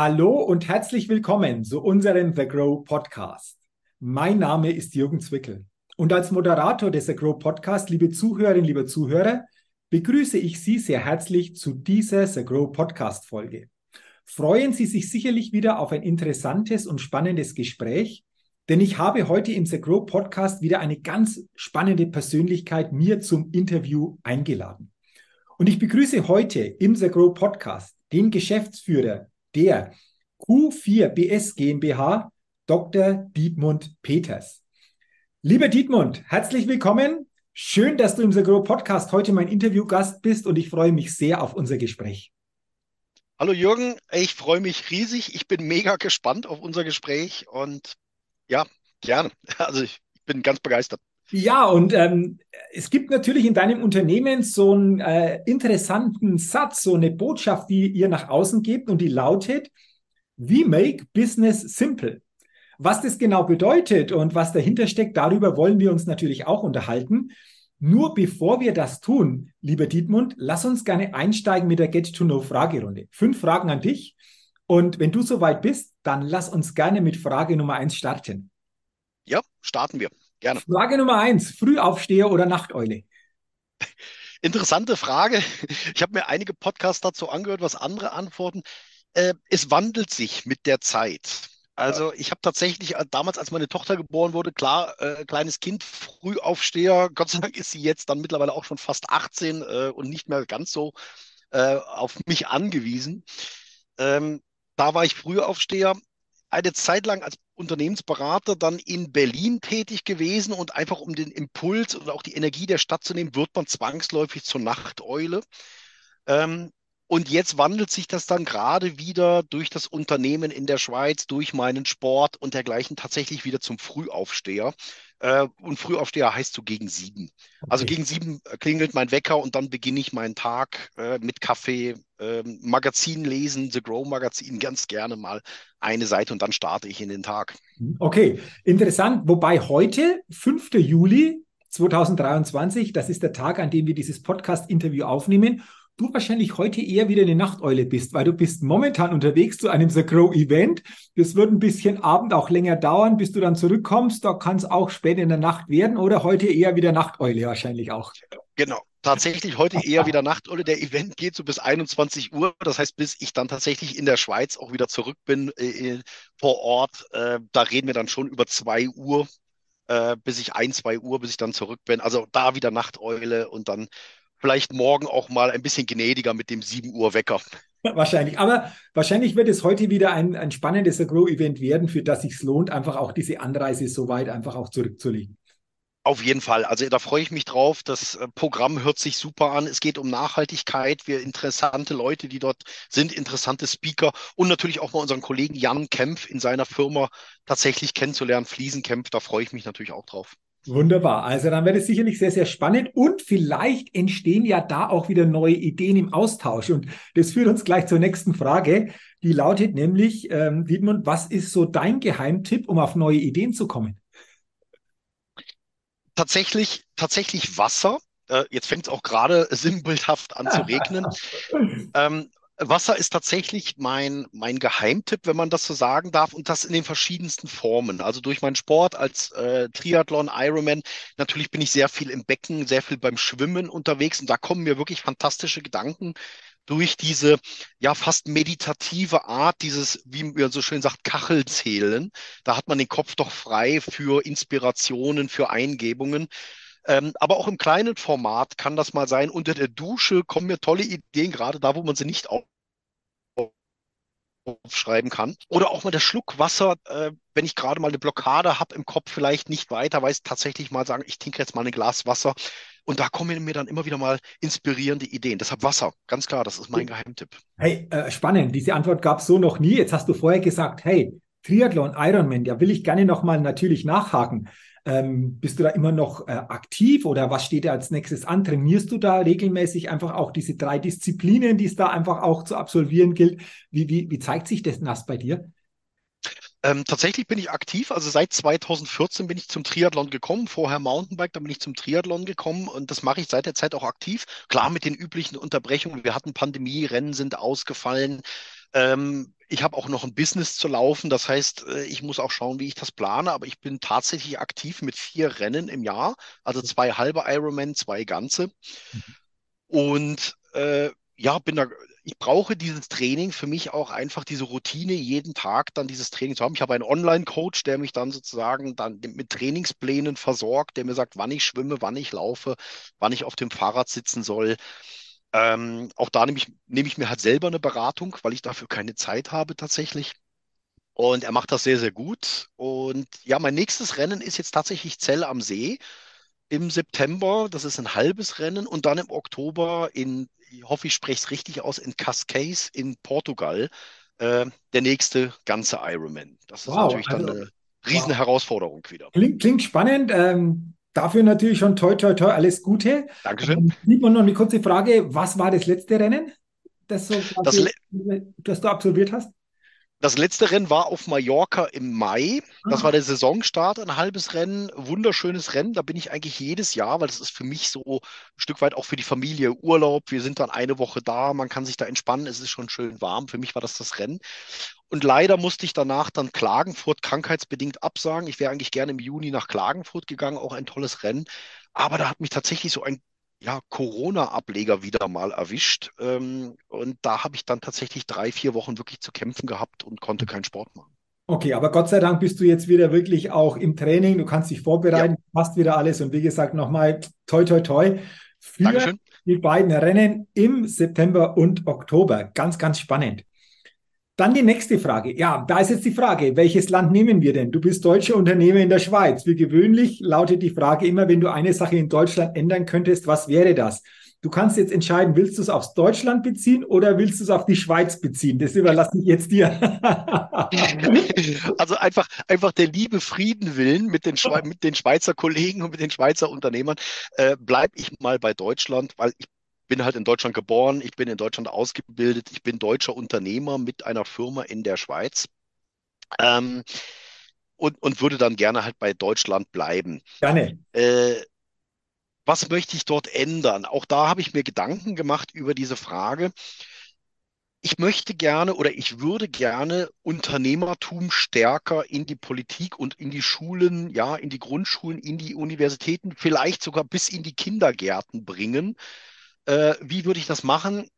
Hallo und herzlich willkommen zu unserem The Grow Podcast. Mein Name ist Jürgen Zwickel und als Moderator des The Grow Podcast, liebe Zuhörerinnen, liebe Zuhörer, begrüße ich Sie sehr herzlich zu dieser The Grow Podcast Folge. Freuen Sie sich sicherlich wieder auf ein interessantes und spannendes Gespräch, denn ich habe heute im The Grow Podcast wieder eine ganz spannende Persönlichkeit mir zum Interview eingeladen. Und ich begrüße heute im The Grow Podcast den Geschäftsführer der Q4BS GmbH, Dr. Dietmund Peters. Lieber Dietmund, herzlich willkommen. Schön, dass du im Grow Podcast heute mein Interviewgast bist und ich freue mich sehr auf unser Gespräch. Hallo Jürgen, ich freue mich riesig. Ich bin mega gespannt auf unser Gespräch und ja, gerne. Also ich bin ganz begeistert. Ja, und ähm, es gibt natürlich in deinem Unternehmen so einen äh, interessanten Satz, so eine Botschaft, die ihr nach außen gebt und die lautet, We make business simple. Was das genau bedeutet und was dahinter steckt, darüber wollen wir uns natürlich auch unterhalten. Nur bevor wir das tun, lieber Dietmund, lass uns gerne einsteigen mit der Get-to-Know-Fragerunde. Fünf Fragen an dich. Und wenn du soweit bist, dann lass uns gerne mit Frage Nummer eins starten. Ja, starten wir. Gerne. Frage Nummer eins: Frühaufsteher oder Nachteule? Interessante Frage. Ich habe mir einige Podcasts dazu angehört, was andere antworten. Äh, es wandelt sich mit der Zeit. Also ich habe tatsächlich äh, damals, als meine Tochter geboren wurde, klar, äh, kleines Kind, Frühaufsteher. Gott sei Dank ist sie jetzt dann mittlerweile auch schon fast 18 äh, und nicht mehr ganz so äh, auf mich angewiesen. Ähm, da war ich Frühaufsteher eine Zeit lang als Unternehmensberater dann in Berlin tätig gewesen und einfach um den Impuls und auch die Energie der Stadt zu nehmen, wird man zwangsläufig zur Nachteule. Ähm, und jetzt wandelt sich das dann gerade wieder durch das Unternehmen in der Schweiz, durch meinen Sport und dergleichen tatsächlich wieder zum Frühaufsteher. Äh, und Frühaufsteher heißt so gegen sieben. Also okay. gegen sieben klingelt mein Wecker und dann beginne ich meinen Tag äh, mit Kaffee, äh, Magazin lesen, The Grow Magazin, ganz gerne mal eine Seite und dann starte ich in den Tag. Okay, interessant. Wobei heute, 5. Juli 2023, das ist der Tag, an dem wir dieses Podcast-Interview aufnehmen du wahrscheinlich heute eher wieder eine Nachteule bist, weil du bist momentan unterwegs zu einem The Grow Event. Das wird ein bisschen Abend auch länger dauern, bis du dann zurückkommst. Da kann es auch spät in der Nacht werden oder heute eher wieder Nachteule wahrscheinlich auch. Genau. Tatsächlich heute eher wieder Nachteule. Der Event geht so bis 21 Uhr. Das heißt, bis ich dann tatsächlich in der Schweiz auch wieder zurück bin äh, vor Ort. Äh, da reden wir dann schon über zwei Uhr, äh, bis ich ein, zwei Uhr, bis ich dann zurück bin. Also da wieder Nachteule und dann vielleicht morgen auch mal ein bisschen gnädiger mit dem 7 Uhr Wecker. Wahrscheinlich. Aber wahrscheinlich wird es heute wieder ein, ein spannendes Agro-Event werden, für das sich lohnt, einfach auch diese Anreise so weit einfach auch zurückzulegen. Auf jeden Fall. Also da freue ich mich drauf. Das äh, Programm hört sich super an. Es geht um Nachhaltigkeit. Wir interessante Leute, die dort sind, interessante Speaker und natürlich auch mal unseren Kollegen Jan Kempf in seiner Firma tatsächlich kennenzulernen. Fliesenkämpf, da freue ich mich natürlich auch drauf. Wunderbar. Also dann wird es sicherlich sehr, sehr spannend und vielleicht entstehen ja da auch wieder neue Ideen im Austausch. Und das führt uns gleich zur nächsten Frage. Die lautet nämlich, ähm, Dietmund, was ist so dein Geheimtipp, um auf neue Ideen zu kommen? Tatsächlich, tatsächlich Wasser. Äh, jetzt fängt es auch gerade sinnbildhaft an zu regnen. ähm, Wasser ist tatsächlich mein, mein Geheimtipp, wenn man das so sagen darf, und das in den verschiedensten Formen. Also durch meinen Sport als äh, Triathlon, Ironman, natürlich bin ich sehr viel im Becken, sehr viel beim Schwimmen unterwegs und da kommen mir wirklich fantastische Gedanken durch diese ja fast meditative Art, dieses, wie man so schön sagt, Kachelzählen. Da hat man den Kopf doch frei für Inspirationen, für Eingebungen. Ähm, aber auch im kleinen Format kann das mal sein. Unter der Dusche kommen mir tolle Ideen, gerade da, wo man sie nicht aufschreiben kann. Oder auch mal der Schluck Wasser, äh, wenn ich gerade mal eine Blockade habe im Kopf, vielleicht nicht weiter weiß, tatsächlich mal sagen, ich trinke jetzt mal ein Glas Wasser. Und da kommen mir dann immer wieder mal inspirierende Ideen. Deshalb Wasser, ganz klar, das ist mein Geheimtipp. Hey, äh, spannend. Diese Antwort gab es so noch nie. Jetzt hast du vorher gesagt, hey, Triathlon, Ironman, ja, will ich gerne nochmal natürlich nachhaken. Ähm, bist du da immer noch äh, aktiv oder was steht da als nächstes an? Trainierst du da regelmäßig einfach auch diese drei Disziplinen, die es da einfach auch zu absolvieren gilt? Wie, wie, wie zeigt sich das nass bei dir? Ähm, tatsächlich bin ich aktiv. Also seit 2014 bin ich zum Triathlon gekommen. Vorher Mountainbike, dann bin ich zum Triathlon gekommen und das mache ich seit der Zeit auch aktiv. Klar mit den üblichen Unterbrechungen. Wir hatten Pandemie, Rennen sind ausgefallen. Ähm, ich habe auch noch ein Business zu laufen. Das heißt, äh, ich muss auch schauen, wie ich das plane. Aber ich bin tatsächlich aktiv mit vier Rennen im Jahr. Also zwei halbe Ironman, zwei ganze. Und äh, ja, bin da, ich brauche dieses Training für mich auch einfach diese Routine, jeden Tag dann dieses Training zu haben. Ich habe einen Online-Coach, der mich dann sozusagen dann mit Trainingsplänen versorgt, der mir sagt, wann ich schwimme, wann ich laufe, wann ich auf dem Fahrrad sitzen soll. Ähm, auch da nehme ich, nehme ich mir halt selber eine Beratung, weil ich dafür keine Zeit habe tatsächlich. Und er macht das sehr, sehr gut. Und ja, mein nächstes Rennen ist jetzt tatsächlich Zell am See im September. Das ist ein halbes Rennen. Und dann im Oktober in, ich hoffe, ich spreche es richtig aus, in Cascais in Portugal. Äh, der nächste ganze Ironman. Das ist wow, natürlich dann also, eine riesen wow. Herausforderung wieder. Klingt, klingt spannend. Ähm, Dafür natürlich schon toi, toi, toi, alles Gute. Dankeschön. Ähm, und noch eine kurze Frage: Was war das letzte Rennen, das, so das, Le das du absolviert hast? Das letzte Rennen war auf Mallorca im Mai. Das ah. war der Saisonstart, ein halbes Rennen, wunderschönes Rennen. Da bin ich eigentlich jedes Jahr, weil das ist für mich so ein Stück weit auch für die Familie Urlaub. Wir sind dann eine Woche da, man kann sich da entspannen, es ist schon schön warm. Für mich war das das Rennen. Und leider musste ich danach dann Klagenfurt krankheitsbedingt absagen. Ich wäre eigentlich gerne im Juni nach Klagenfurt gegangen, auch ein tolles Rennen. Aber da hat mich tatsächlich so ein ja, Corona-Ableger wieder mal erwischt. Ähm, und da habe ich dann tatsächlich drei, vier Wochen wirklich zu kämpfen gehabt und konnte keinen Sport machen. Okay, aber Gott sei Dank bist du jetzt wieder wirklich auch im Training. Du kannst dich vorbereiten, ja. passt wieder alles. Und wie gesagt, nochmal toi, toi, toi für Dankeschön. die beiden Rennen im September und Oktober. Ganz, ganz spannend. Dann die nächste Frage. Ja, da ist jetzt die Frage, welches Land nehmen wir denn? Du bist deutscher Unternehmer in der Schweiz. Wie gewöhnlich lautet die Frage immer, wenn du eine Sache in Deutschland ändern könntest, was wäre das? Du kannst jetzt entscheiden, willst du es aufs Deutschland beziehen oder willst du es auf die Schweiz beziehen? Das überlasse ich jetzt dir. also einfach, einfach der liebe Frieden willen mit den, mit den Schweizer Kollegen und mit den Schweizer Unternehmern, äh, bleibe ich mal bei Deutschland, weil ich bin halt in Deutschland geboren, ich bin in Deutschland ausgebildet, ich bin deutscher Unternehmer mit einer Firma in der Schweiz. Ähm, und, und würde dann gerne halt bei Deutschland bleiben. Gerne. Äh, was möchte ich dort ändern? Auch da habe ich mir Gedanken gemacht über diese Frage. Ich möchte gerne oder ich würde gerne Unternehmertum stärker in die Politik und in die Schulen, ja, in die Grundschulen, in die Universitäten, vielleicht sogar bis in die Kindergärten bringen. Äh, wie würde ich das machen?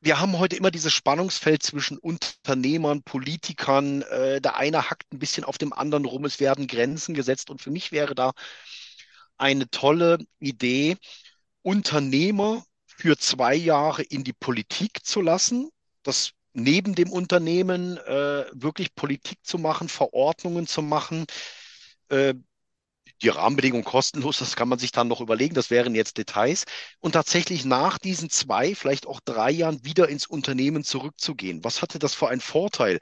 Wir haben heute immer dieses Spannungsfeld zwischen Unternehmern, Politikern. Äh, der eine hackt ein bisschen auf dem anderen rum. Es werden Grenzen gesetzt. Und für mich wäre da eine tolle Idee, Unternehmer für zwei Jahre in die Politik zu lassen. Das neben dem Unternehmen äh, wirklich Politik zu machen, Verordnungen zu machen, äh, die Rahmenbedingungen kostenlos, das kann man sich dann noch überlegen, das wären jetzt Details. Und tatsächlich nach diesen zwei, vielleicht auch drei Jahren wieder ins Unternehmen zurückzugehen. Was hatte das für einen Vorteil?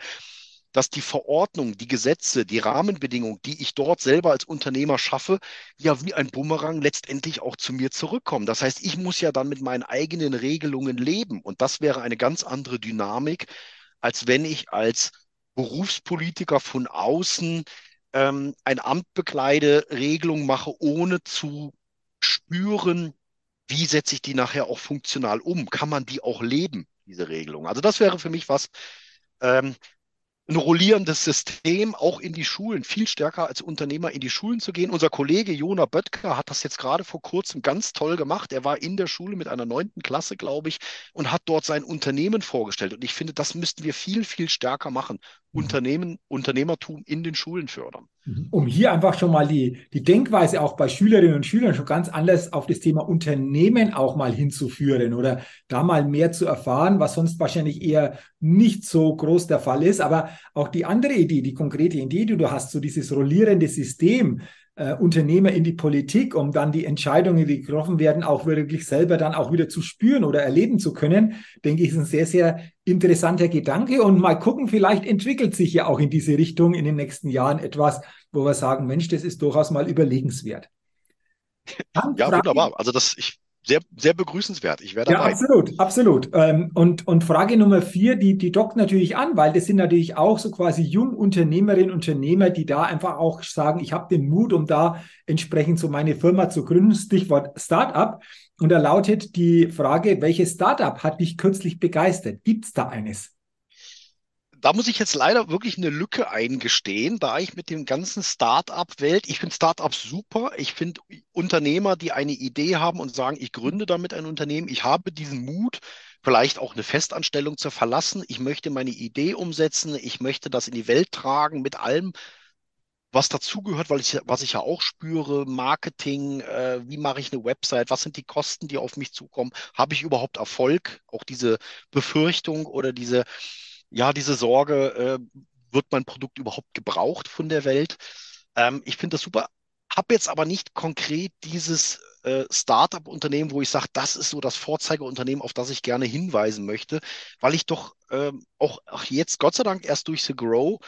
dass die Verordnung, die Gesetze, die Rahmenbedingungen, die ich dort selber als Unternehmer schaffe, ja wie ein Bumerang letztendlich auch zu mir zurückkommen. Das heißt, ich muss ja dann mit meinen eigenen Regelungen leben. Und das wäre eine ganz andere Dynamik, als wenn ich als Berufspolitiker von außen ähm, ein Amt bekleide, Regelungen mache, ohne zu spüren, wie setze ich die nachher auch funktional um? Kann man die auch leben, diese Regelung? Also das wäre für mich was, ähm, ein rollierendes System auch in die Schulen, viel stärker als Unternehmer in die Schulen zu gehen. Unser Kollege Jona Böttger hat das jetzt gerade vor kurzem ganz toll gemacht. Er war in der Schule mit einer neunten Klasse, glaube ich, und hat dort sein Unternehmen vorgestellt. Und ich finde, das müssten wir viel, viel stärker machen. Mhm. Unternehmen, Unternehmertum in den Schulen fördern. Mhm. Um hier einfach schon mal die, die Denkweise auch bei Schülerinnen und Schülern schon ganz anders auf das Thema Unternehmen auch mal hinzuführen oder da mal mehr zu erfahren, was sonst wahrscheinlich eher nicht so groß der Fall ist. Aber auch die andere Idee, die konkrete Idee, die du hast, so dieses rollierende System, äh, Unternehmer in die Politik, um dann die Entscheidungen, die getroffen werden, auch wirklich selber dann auch wieder zu spüren oder erleben zu können, denke ich, ist ein sehr, sehr interessanter Gedanke. Und mal gucken, vielleicht entwickelt sich ja auch in diese Richtung in den nächsten Jahren etwas, wo wir sagen, Mensch, das ist durchaus mal überlegenswert. Dann ja, wunderbar. Also das, ich sehr, sehr begrüßenswert. Ich werde dabei. Ja, absolut, absolut. Ähm, und, und Frage Nummer vier, die, die dockt natürlich an, weil das sind natürlich auch so quasi Jungunternehmerinnen und Unternehmer, die da einfach auch sagen, ich habe den Mut, um da entsprechend so meine Firma zu gründen. Stichwort Startup. Und da lautet die Frage, welches Startup hat dich kürzlich begeistert? Gibt es da eines? Da muss ich jetzt leider wirklich eine Lücke eingestehen, da ich mit dem ganzen Start-up-Welt, ich finde Start-ups super, ich finde Unternehmer, die eine Idee haben und sagen, ich gründe damit ein Unternehmen, ich habe diesen Mut, vielleicht auch eine Festanstellung zu verlassen, ich möchte meine Idee umsetzen, ich möchte das in die Welt tragen mit allem, was dazugehört, weil ich, was ich ja auch spüre, Marketing, äh, wie mache ich eine Website, was sind die Kosten, die auf mich zukommen, habe ich überhaupt Erfolg, auch diese Befürchtung oder diese ja, diese Sorge, äh, wird mein Produkt überhaupt gebraucht von der Welt? Ähm, ich finde das super, habe jetzt aber nicht konkret dieses äh, Startup-Unternehmen, wo ich sage, das ist so das Vorzeigeunternehmen, auf das ich gerne hinweisen möchte, weil ich doch ähm, auch, auch jetzt, Gott sei Dank, erst durch The Grow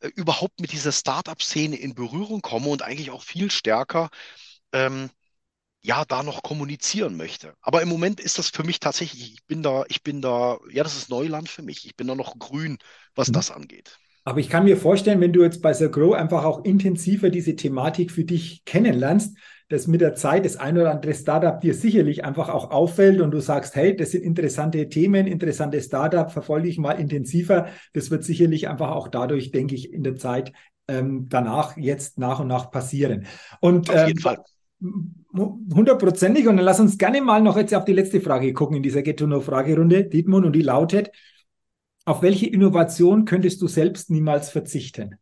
äh, überhaupt mit dieser Startup-Szene in Berührung komme und eigentlich auch viel stärker ähm, ja, da noch kommunizieren möchte. Aber im Moment ist das für mich tatsächlich, ich bin da, ich bin da, ja, das ist Neuland für mich. Ich bin da noch grün, was mhm. das angeht. Aber ich kann mir vorstellen, wenn du jetzt bei The Grow einfach auch intensiver diese Thematik für dich kennenlernst, dass mit der Zeit das ein oder andere Startup dir sicherlich einfach auch auffällt und du sagst, hey, das sind interessante Themen, interessante Startup, verfolge ich mal intensiver. Das wird sicherlich einfach auch dadurch, denke ich, in der Zeit ähm, danach jetzt nach und nach passieren. Und Auf jeden ähm, Fall. Hundertprozentig. Und dann lass uns gerne mal noch jetzt auf die letzte Frage gucken in dieser Get-to-Know-Fragerunde, Dietmund, und die lautet, auf welche Innovation könntest du selbst niemals verzichten?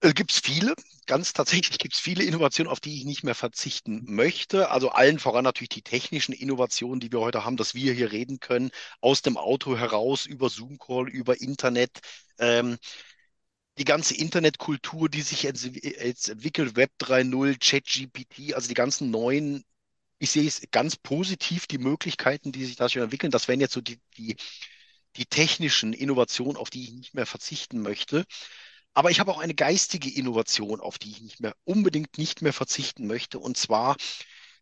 Äh, gibt es viele, ganz tatsächlich gibt es viele Innovationen, auf die ich nicht mehr verzichten möchte. Also allen voran natürlich die technischen Innovationen, die wir heute haben, dass wir hier reden können, aus dem Auto heraus, über Zoom-Call, über Internet. Ähm, die ganze Internetkultur, die sich jetzt, jetzt entwickelt, Web 3.0, ChatGPT, also die ganzen neuen, ich sehe es ganz positiv, die Möglichkeiten, die sich da schon entwickeln. Das wären jetzt so die, die, die technischen Innovationen, auf die ich nicht mehr verzichten möchte. Aber ich habe auch eine geistige Innovation, auf die ich nicht mehr unbedingt nicht mehr verzichten möchte. Und zwar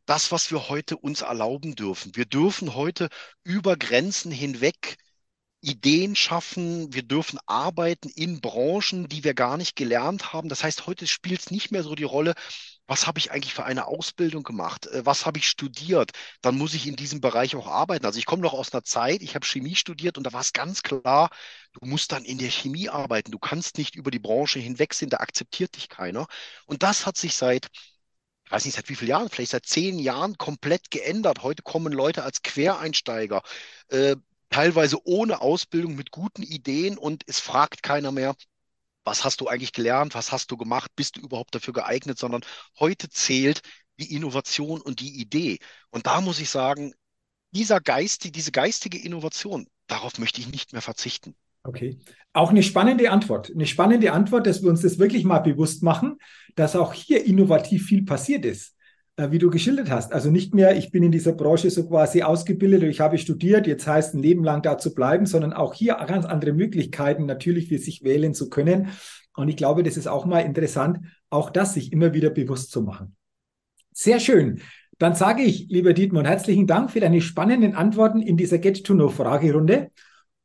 das, was wir heute uns erlauben dürfen. Wir dürfen heute über Grenzen hinweg Ideen schaffen, wir dürfen arbeiten in Branchen, die wir gar nicht gelernt haben. Das heißt, heute spielt es nicht mehr so die Rolle, was habe ich eigentlich für eine Ausbildung gemacht? Äh, was habe ich studiert? Dann muss ich in diesem Bereich auch arbeiten. Also ich komme noch aus einer Zeit, ich habe Chemie studiert und da war es ganz klar, du musst dann in der Chemie arbeiten. Du kannst nicht über die Branche hinwegsehen, da akzeptiert dich keiner. Und das hat sich seit ich weiß nicht, seit wie vielen Jahren, vielleicht seit zehn Jahren komplett geändert. Heute kommen Leute als Quereinsteiger, äh, teilweise ohne Ausbildung mit guten Ideen und es fragt keiner mehr, was hast du eigentlich gelernt, was hast du gemacht, bist du überhaupt dafür geeignet, sondern heute zählt die Innovation und die Idee. Und da muss ich sagen, dieser Geist, diese geistige Innovation, darauf möchte ich nicht mehr verzichten. Okay. Auch eine spannende Antwort. Eine spannende Antwort, dass wir uns das wirklich mal bewusst machen, dass auch hier innovativ viel passiert ist. Äh, wie du geschildert hast. Also nicht mehr, ich bin in dieser Branche so quasi ausgebildet ich habe studiert, jetzt heißt ein Leben lang da zu bleiben, sondern auch hier ganz andere Möglichkeiten natürlich für sich wählen zu können. Und ich glaube, das ist auch mal interessant, auch das sich immer wieder bewusst zu machen. Sehr schön. Dann sage ich, lieber Dietmar, herzlichen Dank für deine spannenden Antworten in dieser Get-to-Know-Fragerunde.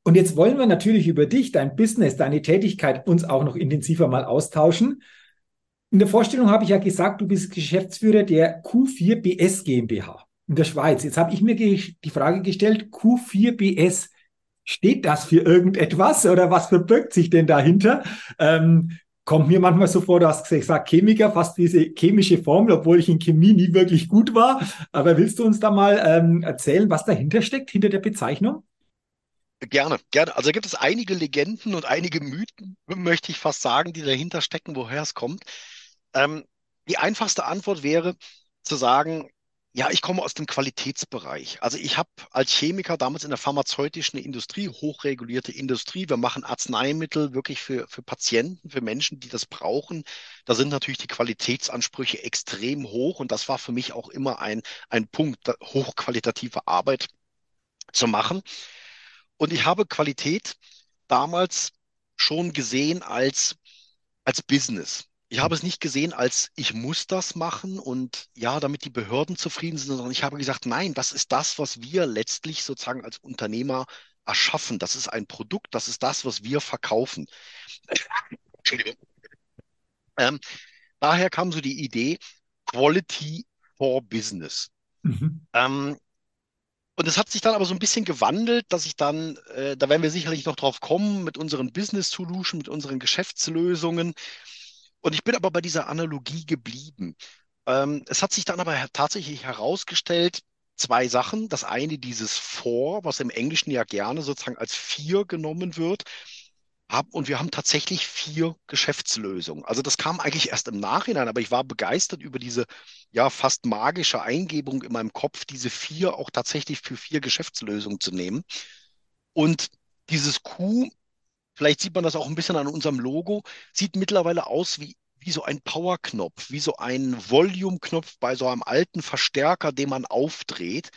Und jetzt wollen wir natürlich über dich, dein Business, deine Tätigkeit uns auch noch intensiver mal austauschen. In der Vorstellung habe ich ja gesagt, du bist Geschäftsführer der Q4BS GmbH in der Schweiz. Jetzt habe ich mir die Frage gestellt, Q4BS, steht das für irgendetwas oder was verbirgt sich denn dahinter? Ähm, kommt mir manchmal so vor, du hast gesagt, Chemiker, fast diese chemische Formel, obwohl ich in Chemie nie wirklich gut war. Aber willst du uns da mal ähm, erzählen, was dahinter steckt, hinter der Bezeichnung? Gerne, gerne. Also gibt es einige Legenden und einige Mythen, möchte ich fast sagen, die dahinter stecken, woher es kommt. Ähm, die einfachste Antwort wäre zu sagen, ja, ich komme aus dem Qualitätsbereich. Also ich habe als Chemiker damals in der pharmazeutischen Industrie, hochregulierte Industrie, wir machen Arzneimittel wirklich für, für Patienten, für Menschen, die das brauchen. Da sind natürlich die Qualitätsansprüche extrem hoch und das war für mich auch immer ein, ein Punkt, hochqualitative Arbeit zu machen. Und ich habe Qualität damals schon gesehen als, als Business. Ich habe es nicht gesehen als ich muss das machen und ja, damit die Behörden zufrieden sind, sondern ich habe gesagt, nein, das ist das, was wir letztlich sozusagen als Unternehmer erschaffen. Das ist ein Produkt, das ist das, was wir verkaufen. Entschuldigung. Ähm, daher kam so die Idee Quality for Business. Mhm. Ähm, Und es hat sich dann aber so ein bisschen gewandelt, dass ich dann, äh, da werden wir sicherlich noch drauf kommen, mit unseren Business Solutions, mit unseren Geschäftslösungen. Und ich bin aber bei dieser Analogie geblieben. Ähm, es hat sich dann aber tatsächlich herausgestellt, zwei Sachen. Das eine, dieses For, was im Englischen ja gerne sozusagen als vier genommen wird. Und wir haben tatsächlich vier Geschäftslösungen. Also das kam eigentlich erst im Nachhinein, aber ich war begeistert über diese ja fast magische Eingebung in meinem Kopf, diese vier auch tatsächlich für vier Geschäftslösungen zu nehmen. Und dieses Q, vielleicht sieht man das auch ein bisschen an unserem Logo, sieht mittlerweile aus wie, wie so ein Power-Knopf, wie so ein Volume-Knopf bei so einem alten Verstärker, den man aufdreht.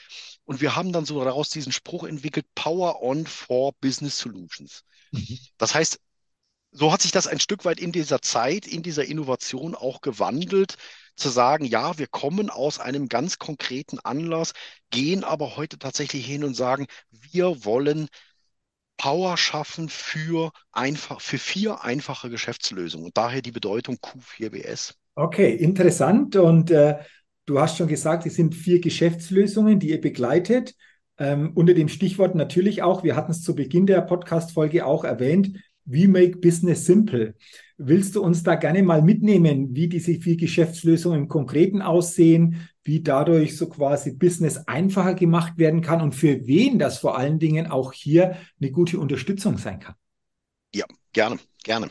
Und wir haben dann so daraus diesen Spruch entwickelt, Power on for Business Solutions. Mhm. Das heißt, so hat sich das ein Stück weit in dieser Zeit, in dieser Innovation auch gewandelt, zu sagen, ja, wir kommen aus einem ganz konkreten Anlass, gehen aber heute tatsächlich hin und sagen, wir wollen Power schaffen für einfach, für vier einfache Geschäftslösungen und daher die Bedeutung Q4BS. Okay, interessant. Und äh, du hast schon gesagt, es sind vier Geschäftslösungen, die ihr begleitet. Ähm, unter dem Stichwort natürlich auch, wir hatten es zu Beginn der Podcast-Folge auch erwähnt, We Make Business Simple. Willst du uns da gerne mal mitnehmen, wie diese vier Geschäftslösungen im Konkreten aussehen, wie dadurch so quasi Business einfacher gemacht werden kann und für wen das vor allen Dingen auch hier eine gute Unterstützung sein kann? Ja, gerne, gerne.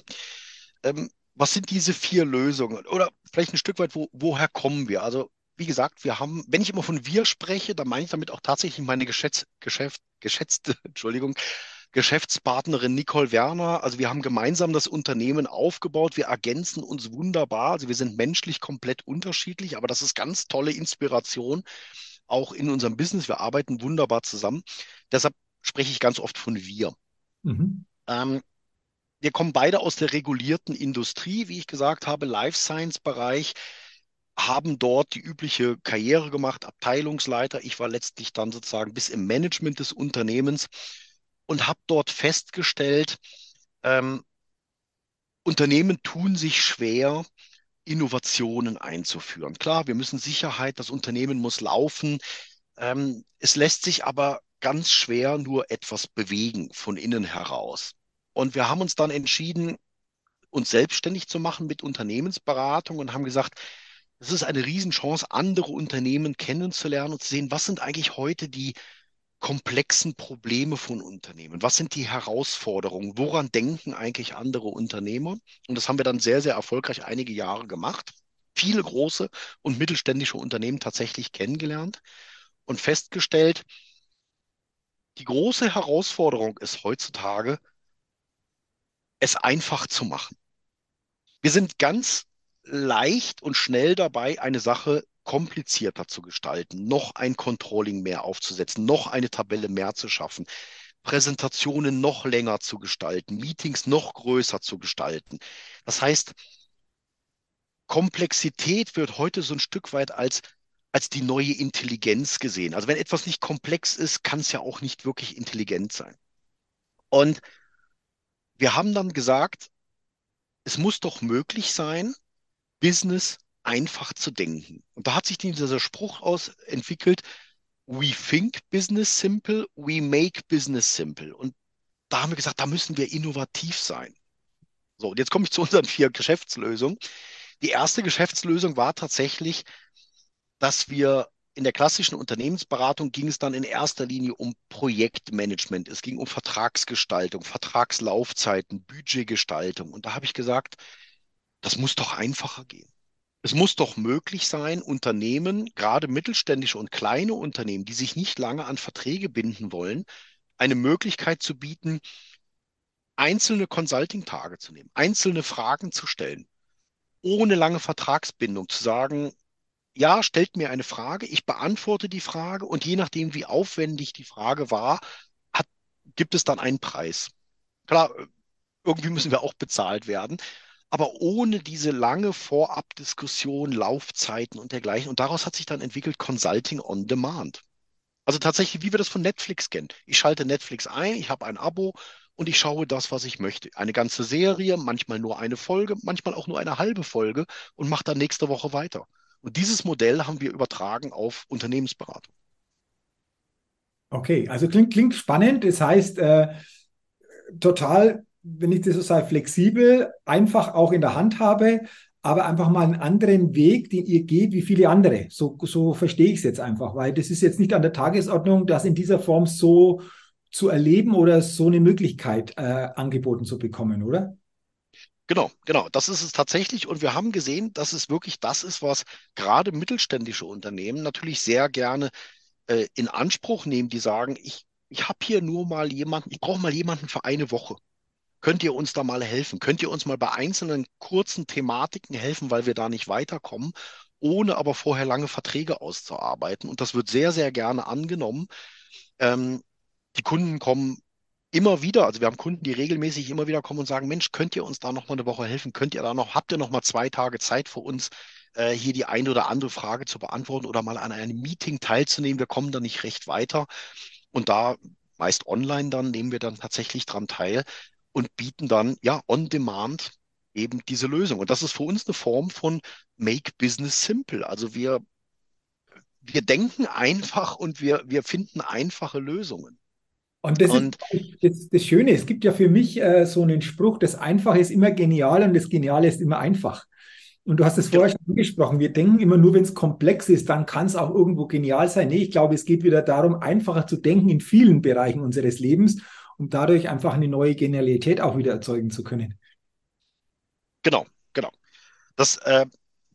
Ähm, was sind diese vier Lösungen? Oder vielleicht ein Stück weit, wo, woher kommen wir? Also wie gesagt, wir haben, wenn ich immer von wir spreche, dann meine ich damit auch tatsächlich meine Geschätz, Geschäft, geschätzte, Entschuldigung, Geschäftspartnerin Nicole Werner. Also wir haben gemeinsam das Unternehmen aufgebaut. Wir ergänzen uns wunderbar. Also wir sind menschlich komplett unterschiedlich, aber das ist ganz tolle Inspiration auch in unserem Business. Wir arbeiten wunderbar zusammen. Deshalb spreche ich ganz oft von wir. Mhm. Ähm, wir kommen beide aus der regulierten Industrie, wie ich gesagt habe, Life Science Bereich haben dort die übliche Karriere gemacht, Abteilungsleiter. Ich war letztlich dann sozusagen bis im Management des Unternehmens und habe dort festgestellt, ähm, Unternehmen tun sich schwer, Innovationen einzuführen. Klar, wir müssen Sicherheit, das Unternehmen muss laufen. Ähm, es lässt sich aber ganz schwer nur etwas bewegen von innen heraus. Und wir haben uns dann entschieden, uns selbstständig zu machen mit Unternehmensberatung und haben gesagt, es ist eine Riesenchance, andere Unternehmen kennenzulernen und zu sehen, was sind eigentlich heute die komplexen Probleme von Unternehmen? Was sind die Herausforderungen? Woran denken eigentlich andere Unternehmer? Und das haben wir dann sehr, sehr erfolgreich einige Jahre gemacht. Viele große und mittelständische Unternehmen tatsächlich kennengelernt und festgestellt, die große Herausforderung ist heutzutage, es einfach zu machen. Wir sind ganz leicht und schnell dabei, eine Sache komplizierter zu gestalten, noch ein Controlling mehr aufzusetzen, noch eine Tabelle mehr zu schaffen, Präsentationen noch länger zu gestalten, Meetings noch größer zu gestalten. Das heißt, Komplexität wird heute so ein Stück weit als, als die neue Intelligenz gesehen. Also wenn etwas nicht komplex ist, kann es ja auch nicht wirklich intelligent sein. Und wir haben dann gesagt, es muss doch möglich sein, Business einfach zu denken. Und da hat sich dieser Spruch aus entwickelt, we think business simple, we make business simple. Und da haben wir gesagt, da müssen wir innovativ sein. So, und jetzt komme ich zu unseren vier Geschäftslösungen. Die erste Geschäftslösung war tatsächlich, dass wir in der klassischen Unternehmensberatung ging es dann in erster Linie um Projektmanagement. Es ging um Vertragsgestaltung, Vertragslaufzeiten, Budgetgestaltung. Und da habe ich gesagt, das muss doch einfacher gehen. Es muss doch möglich sein, Unternehmen, gerade mittelständische und kleine Unternehmen, die sich nicht lange an Verträge binden wollen, eine Möglichkeit zu bieten, einzelne Consulting-Tage zu nehmen, einzelne Fragen zu stellen, ohne lange Vertragsbindung zu sagen, ja, stellt mir eine Frage, ich beantworte die Frage und je nachdem, wie aufwendig die Frage war, hat, gibt es dann einen Preis. Klar, irgendwie müssen wir auch bezahlt werden aber ohne diese lange Vorabdiskussion, Laufzeiten und dergleichen. Und daraus hat sich dann entwickelt Consulting on Demand. Also tatsächlich, wie wir das von Netflix kennen. Ich schalte Netflix ein, ich habe ein Abo und ich schaue das, was ich möchte. Eine ganze Serie, manchmal nur eine Folge, manchmal auch nur eine halbe Folge und mache dann nächste Woche weiter......... Und dieses Modell haben wir übertragen auf Unternehmensberatung. Okay, also klingt, klingt spannend. Das heißt, äh, total, wenn ich das so sage, flexibel, einfach auch in der Hand habe, aber einfach mal einen anderen Weg, den ihr geht, wie viele andere. So, so verstehe ich es jetzt einfach, weil das ist jetzt nicht an der Tagesordnung, das in dieser Form so zu erleben oder so eine Möglichkeit äh, angeboten zu bekommen, oder? Genau, genau. Das ist es tatsächlich. Und wir haben gesehen, dass es wirklich das ist, was gerade mittelständische Unternehmen natürlich sehr gerne äh, in Anspruch nehmen, die sagen, ich, ich habe hier nur mal jemanden, ich brauche mal jemanden für eine Woche. Könnt ihr uns da mal helfen? Könnt ihr uns mal bei einzelnen kurzen Thematiken helfen, weil wir da nicht weiterkommen, ohne aber vorher lange Verträge auszuarbeiten? Und das wird sehr, sehr gerne angenommen. Ähm, die Kunden kommen immer wieder, also wir haben Kunden, die regelmäßig immer wieder kommen und sagen, Mensch, könnt ihr uns da noch mal eine Woche helfen? Könnt ihr da noch, habt ihr noch mal zwei Tage Zeit für uns, äh, hier die eine oder andere Frage zu beantworten oder mal an einem Meeting teilzunehmen? Wir kommen da nicht recht weiter. Und da meist online dann nehmen wir dann tatsächlich dran teil und bieten dann ja on demand eben diese Lösung. Und das ist für uns eine Form von Make Business Simple. Also wir, wir denken einfach und wir, wir finden einfache Lösungen. Und das und, ist das, das, Schöne. Es gibt ja für mich äh, so einen Spruch, das Einfache ist immer genial und das Geniale ist immer einfach. Und du hast es vorher schon angesprochen. Wir denken immer nur, wenn es komplex ist, dann kann es auch irgendwo genial sein. Nee, ich glaube, es geht wieder darum, einfacher zu denken in vielen Bereichen unseres Lebens um dadurch einfach eine neue Genialität auch wieder erzeugen zu können. Genau, genau. Das, äh,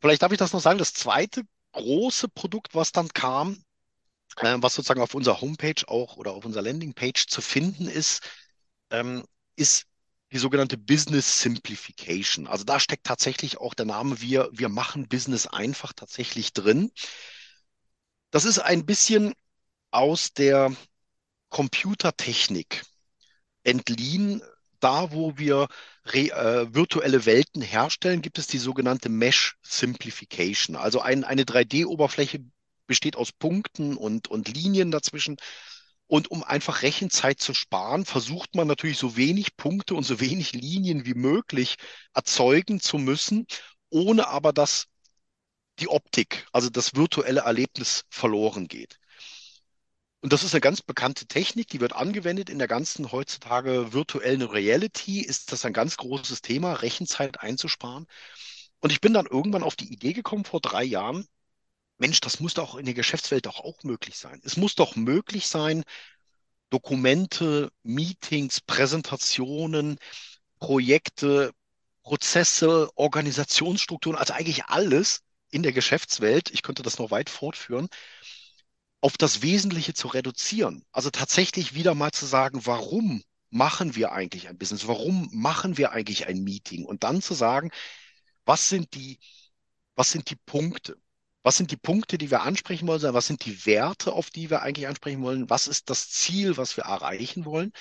vielleicht darf ich das noch sagen, das zweite große Produkt, was dann kam, äh, was sozusagen auf unserer Homepage auch oder auf unserer Landingpage zu finden ist, ähm, ist die sogenannte Business Simplification. Also da steckt tatsächlich auch der Name Wir, wir machen Business einfach tatsächlich drin. Das ist ein bisschen aus der Computertechnik entliehen. Da, wo wir re, äh, virtuelle Welten herstellen, gibt es die sogenannte Mesh Simplification. Also ein, eine 3D-Oberfläche besteht aus Punkten und, und Linien dazwischen. Und um einfach Rechenzeit zu sparen, versucht man natürlich so wenig Punkte und so wenig Linien wie möglich erzeugen zu müssen, ohne aber dass die Optik, also das virtuelle Erlebnis verloren geht. Und das ist eine ganz bekannte Technik, die wird angewendet in der ganzen heutzutage virtuellen Reality. Ist das ein ganz großes Thema, Rechenzeit einzusparen? Und ich bin dann irgendwann auf die Idee gekommen vor drei Jahren, Mensch, das muss doch in der Geschäftswelt doch auch möglich sein. Es muss doch möglich sein, Dokumente, Meetings, Präsentationen, Projekte, Prozesse, Organisationsstrukturen, also eigentlich alles in der Geschäftswelt, ich könnte das noch weit fortführen, auf das Wesentliche zu reduzieren. Also tatsächlich wieder mal zu sagen, warum machen wir eigentlich ein Business? Warum machen wir eigentlich ein Meeting? Und dann zu sagen, was sind die, was sind die Punkte? Was sind die Punkte, die wir ansprechen wollen? Was sind die Werte, auf die wir eigentlich ansprechen wollen? Was ist das Ziel, was wir erreichen wollen?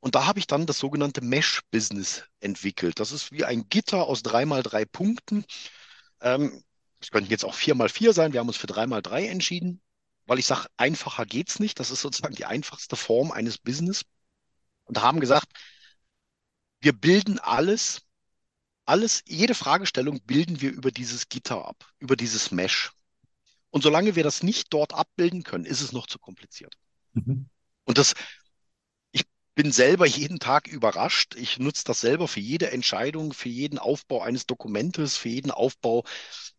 Und da habe ich dann das sogenannte Mesh-Business entwickelt. Das ist wie ein Gitter aus drei mal drei Punkten. Ähm, es könnten jetzt auch vier mal vier sein. Wir haben uns für drei mal drei entschieden weil ich sage, einfacher geht's nicht. Das ist sozusagen die einfachste Form eines Business. Und haben gesagt, wir bilden alles, alles, jede Fragestellung bilden wir über dieses Gitter ab, über dieses Mesh. Und solange wir das nicht dort abbilden können, ist es noch zu kompliziert. Mhm. Und das, ich bin selber jeden Tag überrascht. Ich nutze das selber für jede Entscheidung, für jeden Aufbau eines Dokumentes, für jeden Aufbau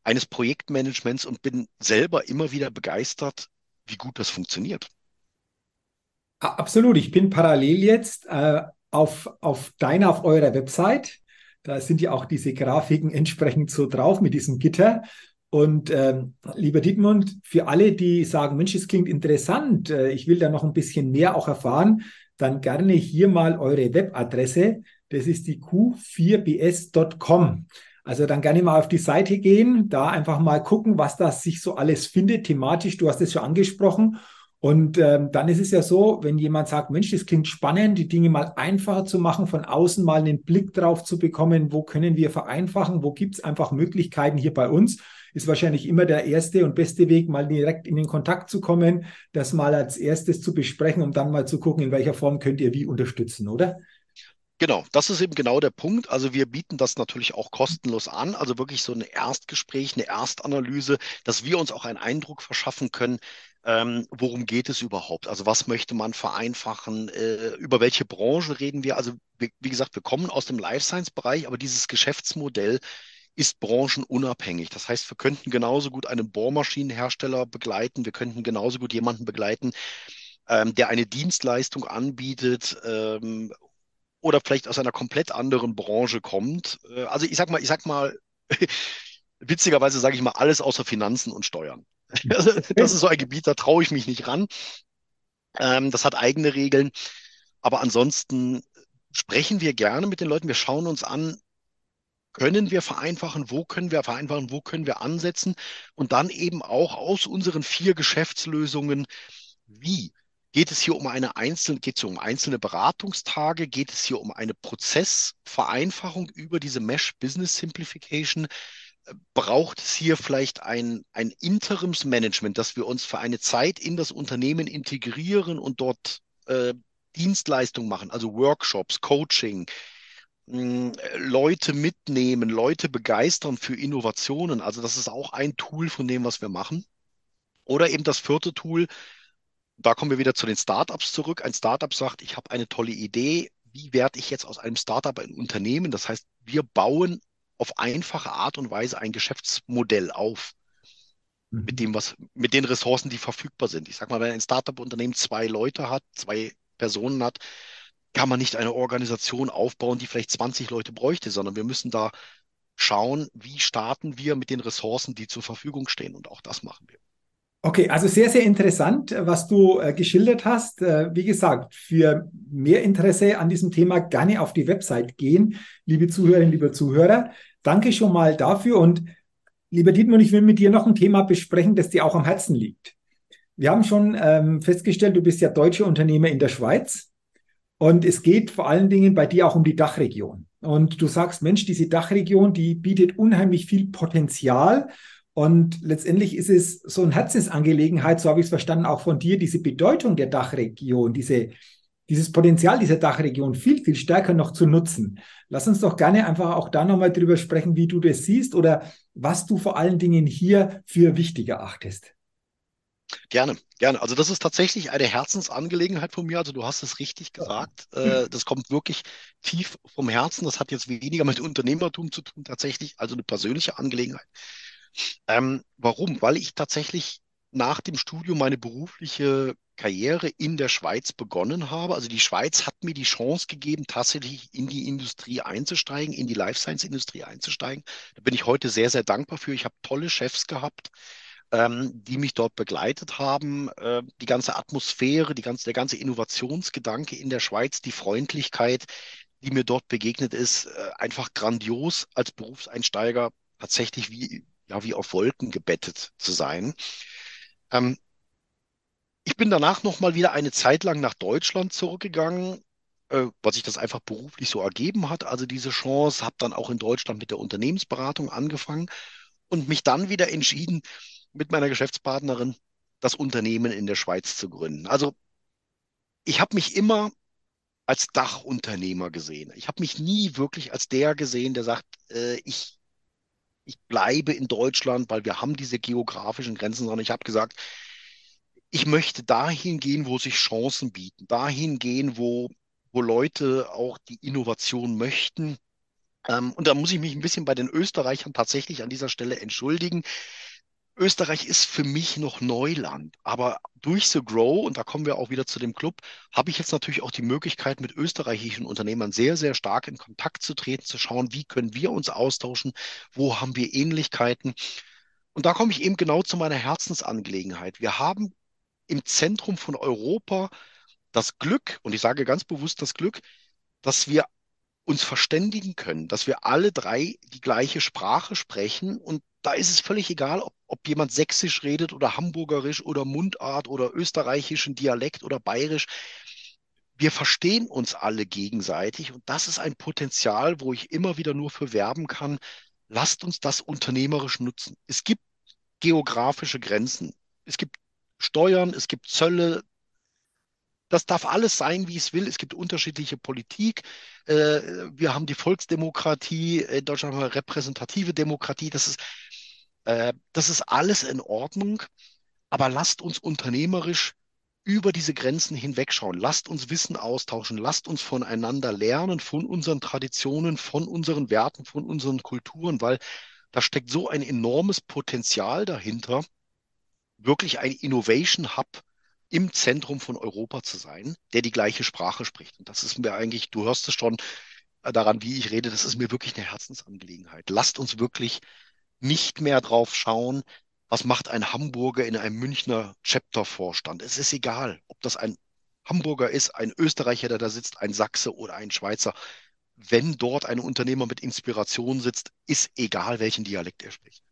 eines Projektmanagements und bin selber immer wieder begeistert, wie gut das funktioniert. Absolut. Ich bin parallel jetzt äh, auf, auf deiner, auf eurer Website. Da sind ja auch diese Grafiken entsprechend so drauf mit diesem Gitter. Und ähm, lieber Dietmund, für alle, die sagen, Mensch, es klingt interessant, äh, ich will da noch ein bisschen mehr auch erfahren, dann gerne hier mal eure Webadresse. Das ist die q4bs.com. Also dann gerne mal auf die Seite gehen, da einfach mal gucken, was da sich so alles findet, thematisch. Du hast es schon angesprochen. Und ähm, dann ist es ja so, wenn jemand sagt, Mensch, das klingt spannend, die Dinge mal einfacher zu machen, von außen mal einen Blick drauf zu bekommen, wo können wir vereinfachen, wo gibt es einfach Möglichkeiten hier bei uns, ist wahrscheinlich immer der erste und beste Weg, mal direkt in den Kontakt zu kommen, das mal als erstes zu besprechen, um dann mal zu gucken, in welcher Form könnt ihr wie unterstützen, oder? Genau, das ist eben genau der Punkt. Also wir bieten das natürlich auch kostenlos an, also wirklich so ein Erstgespräch, eine Erstanalyse, dass wir uns auch einen Eindruck verschaffen können, Ähm, worum geht es überhaupt? Also was möchte man vereinfachen? Äh, über welche Branche reden wir? Also wie, wie gesagt, wir kommen aus dem Life Science-Bereich, aber dieses Geschäftsmodell ist branchenunabhängig. Das heißt, wir könnten genauso gut einen Bohrmaschinenhersteller begleiten, wir könnten genauso gut jemanden begleiten, ähm, der eine Dienstleistung anbietet ähm, oder vielleicht aus einer komplett anderen Branche kommt. Äh, also ich sag mal, ich sag mal, witzigerweise sage ich mal alles außer Finanzen und Steuern. Also, das ist so ein Gebiet, da traue ich mich nicht ran. Ähm, das hat eigene Regeln. Aber ansonsten sprechen wir gerne mit den Leuten. Wir schauen uns an, können wir vereinfachen, wo können wir vereinfachen, wo können wir ansetzen und dann eben auch aus unseren vier Geschäftslösungen, wie. Geht es hier um eine einzelne, geht es um einzelne Beratungstage? Geht es hier um eine Prozessvereinfachung über diese Mesh Business Simplification? braucht es hier vielleicht ein, ein Interimsmanagement, dass wir uns für eine Zeit in das Unternehmen integrieren und dort äh, Dienstleistungen machen, also Workshops, Coaching, mh, Leute mitnehmen, Leute begeistern für Innovationen. Also das ist auch ein Tool von dem, was wir machen. Oder eben das vierte Tool, da kommen wir wieder zu den Startups zurück. Ein Startup sagt, ich habe eine tolle Idee. Wie werde ich jetzt aus einem Startup ein Unternehmen? Das heißt, wir bauen auf einfache Art und Weise ein Geschäftsmodell auf. Mhm. Mit dem, was, mit den Ressourcen, die verfügbar sind. Ich sag mal, wenn ein Startup-Unternehmen zwei Leute hat, zwei Personen hat, kann man nicht eine Organisation aufbauen, die vielleicht 20 Leute bräuchte, sondern wir müssen da schauen, wie starten wir mit den Ressourcen, die zur Verfügung stehen. Und auch das machen wir. Okay, also sehr, sehr interessant, was du äh, geschildert hast. Äh, wie gesagt, für mehr Interesse an diesem Thema gerne auf die Website gehen, liebe Zuhörerinnen, liebe Zuhörer. Danke schon mal dafür. Und lieber Dietmar, ich will mit dir noch ein Thema besprechen, das dir auch am Herzen liegt. Wir haben schon ähm, festgestellt, du bist ja deutscher Unternehmer in der Schweiz. Und es geht vor allen Dingen bei dir auch um die Dachregion. Und du sagst, Mensch, diese Dachregion, die bietet unheimlich viel Potenzial und letztendlich ist es so eine Herzensangelegenheit, so habe ich es verstanden, auch von dir, diese Bedeutung der Dachregion, diese, dieses Potenzial dieser Dachregion viel, viel stärker noch zu nutzen. Lass uns doch gerne einfach auch da nochmal drüber sprechen, wie du das siehst oder was du vor allen Dingen hier für wichtig erachtest. Gerne, gerne. Also das ist tatsächlich eine Herzensangelegenheit von mir. Also du hast es richtig gesagt. Äh, das kommt wirklich tief vom Herzen. Das hat jetzt weniger mit Unternehmertum zu tun, tatsächlich. Also eine persönliche Angelegenheit. Ähm, warum? Weil ich tatsächlich nach dem Studium meine berufliche Karriere in der Schweiz begonnen habe. Also die Schweiz hat mir die Chance gegeben, tatsächlich in die Industrie einzusteigen, in die Life Science Industrie einzusteigen. Da bin ich heute sehr, sehr dankbar für. Ich habe tolle Chefs gehabt, ähm, die mich dort begleitet haben. Äh, die ganze Atmosphäre, die ganze, der ganze Innovationsgedanke in der Schweiz, die Freundlichkeit, die mir dort begegnet ist, äh, einfach grandios als Berufseinsteiger tatsächlich wie, ja, wie auf Wolken gebettet zu sein. Ähm, ich bin danach noch mal wieder eine Zeit lang nach Deutschland zurückgegangen, äh, weil sich das einfach beruflich so ergeben hat. Also diese Chance, habe dann auch in Deutschland mit der Unternehmensberatung angefangen und mich dann wieder entschieden, mit meiner Geschäftspartnerin das Unternehmen in der Schweiz zu gründen. Also ich habe mich immer als Dachunternehmer gesehen. Ich habe mich nie wirklich als der gesehen, der sagt, äh, ich ich bleibe in Deutschland, weil wir haben diese geografischen Grenzen, sondern ich habe gesagt, ich möchte dahin gehen, wo sich Chancen bieten, dahin gehen, wo, wo Leute auch die Innovation möchten. Ähm, und da muss ich mich ein bisschen bei den Österreichern tatsächlich an dieser Stelle entschuldigen. Österreich ist für mich noch Neuland, aber durch The Grow, und da kommen wir auch wieder zu dem Club, habe ich jetzt natürlich auch die Möglichkeit, mit österreichischen Unternehmern sehr, sehr stark in Kontakt zu treten, zu schauen, wie können wir uns austauschen, wo haben wir Ähnlichkeiten. Und da komme ich eben genau zu meiner Herzensangelegenheit. Wir haben im Zentrum von Europa das Glück, und ich sage ganz bewusst das Glück, dass wir uns verständigen können, dass wir alle drei die gleiche Sprache sprechen und da ist es völlig egal, ob, ob jemand sächsisch redet oder hamburgerisch oder Mundart oder österreichischen Dialekt oder bayerisch. Wir verstehen uns alle gegenseitig und das ist ein Potenzial, wo ich immer wieder nur für werben kann. Lasst uns das unternehmerisch nutzen. Es gibt geografische Grenzen. Es gibt Steuern, es gibt Zölle, das darf alles sein, wie es will. Es gibt unterschiedliche Politik. Äh, wir haben die Volksdemokratie, in Deutschland haben wir repräsentative Demokratie. Das ist, äh, das ist alles in Ordnung. Aber lasst uns unternehmerisch über diese Grenzen hinwegschauen. Lasst uns Wissen austauschen. Lasst uns voneinander lernen, von unseren Traditionen, von unseren Werten, von unseren Kulturen, weil da steckt so ein enormes Potenzial dahinter, wirklich ein Innovation Hub im Zentrum von Europa zu sein, der die gleiche Sprache spricht. Und das ist mir eigentlich, du hörst es schon äh, daran, wie ich rede, das ist mir wirklich eine Herzensangelegenheit. Lasst uns wirklich nicht mehr drauf schauen, was macht ein Hamburger in einem Münchner Chapter-Vorstand. Es ist egal, ob das ein Hamburger ist, ein Österreicher, der da sitzt, ein Sachse oder ein Schweizer. Wenn dort ein Unternehmer mit Inspiration sitzt, ist egal, welchen Dialekt er spricht.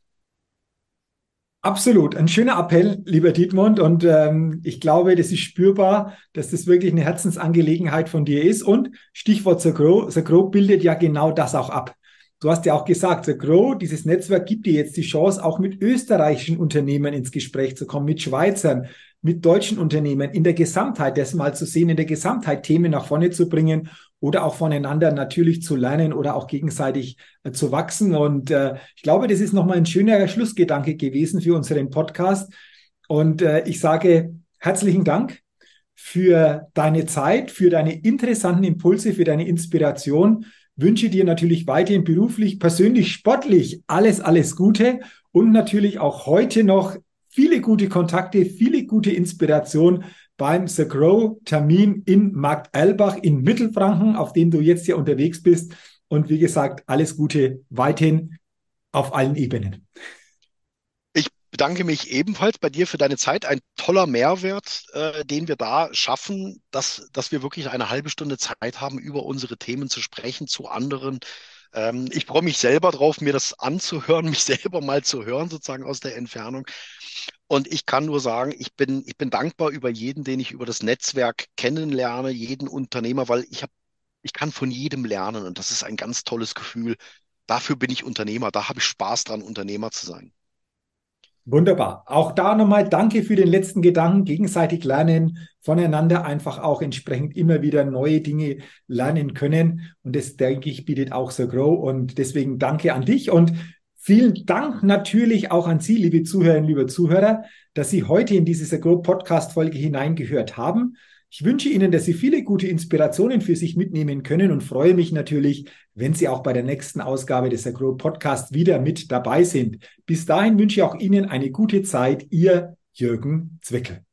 Absolut, ein schöner Appell, lieber Dietmund. Und ähm, ich glaube, das ist spürbar, dass das wirklich eine Herzensangelegenheit von dir ist. Und Stichwort The Grow bildet ja genau das auch ab. Du hast ja auch gesagt, The Grow, dieses Netzwerk gibt dir jetzt die Chance, auch mit österreichischen Unternehmen ins Gespräch zu kommen, mit Schweizern, mit deutschen Unternehmen, in der Gesamtheit, das mal zu sehen, in der Gesamtheit Themen nach vorne zu bringen oder auch voneinander natürlich zu lernen oder auch gegenseitig äh, zu wachsen. Und äh, ich glaube, das ist nochmal ein schöner Schlussgedanke gewesen für unseren Podcast. Und äh, ich sage herzlichen Dank für deine Zeit, für deine interessanten Impulse, für deine Inspiration. Wünsche dir natürlich weiterhin beruflich, persönlich, sportlich alles, alles Gute und natürlich auch heute noch viele gute Kontakte, viele gute Inspiration beim The Grow Termin in Markt Albach in Mittelfranken, auf dem du jetzt hier unterwegs bist. Und wie gesagt, alles Gute weiterhin auf allen Ebenen. Ich bedanke mich ebenfalls bei dir für deine Zeit. Ein toller Mehrwert, äh, den wir da schaffen, dass, dass wir wirklich eine halbe Stunde Zeit haben, über unsere Themen zu sprechen, zu anderen. Ähm, ich freue mich selber drauf, mir das anzuhören, mich selber mal zu hören, sozusagen aus der Entfernung. Und ich kann nur sagen, ich bin, ich bin dankbar über jeden, den ich über das Netzwerk kennenlerne, jeden Unternehmer, weil ich habe, ich kann von jedem lernen und das ist ein ganz tolles Gefühl. Dafür bin ich Unternehmer, da habe ich Spaß dran, Unternehmer zu sein. Wunderbar. Auch da nochmal danke für den letzten Gedanken. Gegenseitig lernen, voneinander einfach auch entsprechend immer wieder neue Dinge lernen können. Und das, denke ich, bietet auch So Grow. Und deswegen danke an dich. Und Vielen Dank natürlich auch an Sie, liebe Zuhörerinnen, liebe Zuhörer, dass Sie heute in diese Grow Podcast Folge hineingehört haben. Ich wünsche Ihnen, dass Sie viele gute Inspirationen für sich mitnehmen können und freue mich natürlich, wenn Sie auch bei der nächsten Ausgabe des Agro Podcast wieder mit dabei sind. Bis dahin wünsche ich auch Ihnen eine gute Zeit. Ihr Jürgen Zwickel.